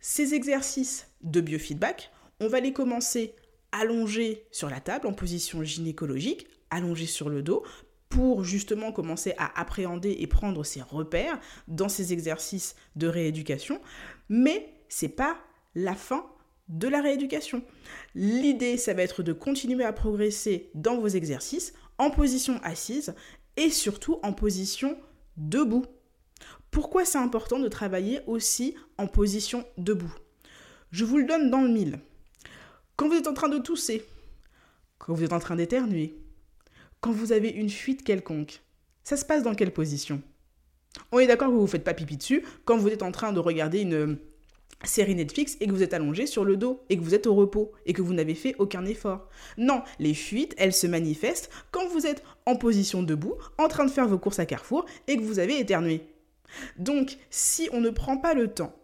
Ces exercices de biofeedback, on va les commencer allongés sur la table en position gynécologique, allongés sur le dos, pour justement commencer à appréhender et prendre ses repères dans ces exercices de rééducation. Mais c'est pas la fin de la rééducation. L'idée, ça va être de continuer à progresser dans vos exercices en position assise et surtout en position debout. Pourquoi c'est important de travailler aussi en position debout? Je vous le donne dans le mille. Quand vous êtes en train de tousser, quand vous êtes en train d'éternuer, quand vous avez une fuite quelconque, ça se passe dans quelle position? On est d'accord que vous ne faites pas pipi dessus quand vous êtes en train de regarder une série Netflix et que vous êtes allongé sur le dos et que vous êtes au repos et que vous n'avez fait aucun effort. Non, les fuites, elles se manifestent quand vous êtes en position debout, en train de faire vos courses à Carrefour et que vous avez éternué. Donc, si on ne prend pas le temps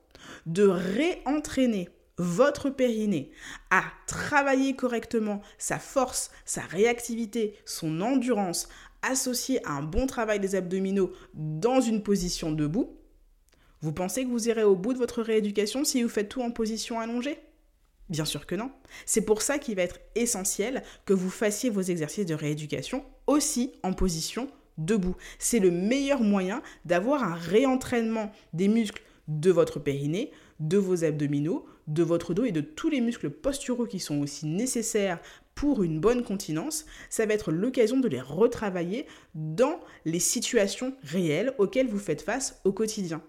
de réentraîner votre périnée à travailler correctement sa force, sa réactivité, son endurance, associée à un bon travail des abdominaux dans une position debout, vous pensez que vous irez au bout de votre rééducation si vous faites tout en position allongée? Bien sûr que non. C'est pour ça qu'il va être essentiel que vous fassiez vos exercices de rééducation aussi en position debout. C'est le meilleur moyen d'avoir un réentraînement des muscles de votre périnée, de vos abdominaux, de votre dos et de tous les muscles posturaux qui sont aussi nécessaires pour une bonne continence, ça va être l'occasion de les retravailler dans les situations réelles auxquelles vous faites face au quotidien.